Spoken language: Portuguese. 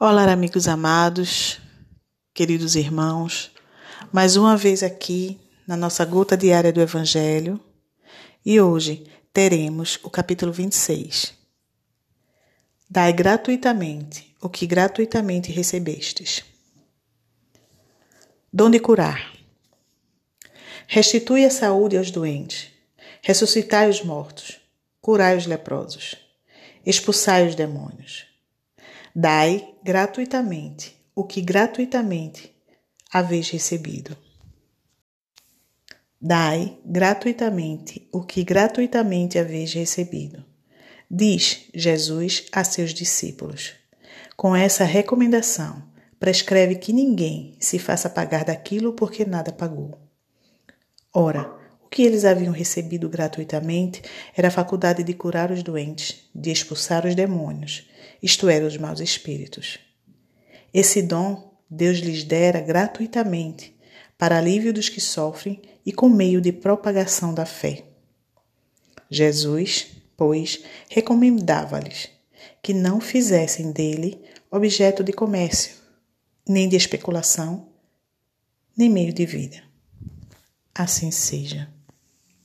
Olá, amigos amados, queridos irmãos, mais uma vez aqui na nossa gota diária do Evangelho e hoje teremos o capítulo 26. Dai gratuitamente o que gratuitamente recebestes. Donde curar. Restitui a saúde aos doentes, ressuscitai os mortos, curai os leprosos, expulsai os demônios. Dai gratuitamente o que gratuitamente haveis recebido. Dai gratuitamente o que gratuitamente haveis recebido. Diz Jesus a seus discípulos. Com essa recomendação, prescreve que ninguém se faça pagar daquilo porque nada pagou. Ora, que eles haviam recebido gratuitamente era a faculdade de curar os doentes, de expulsar os demônios isto é, os maus espíritos. Esse dom Deus lhes dera gratuitamente, para alívio dos que sofrem e com meio de propagação da fé. Jesus, pois, recomendava-lhes que não fizessem dele objeto de comércio, nem de especulação, nem meio de vida. Assim seja.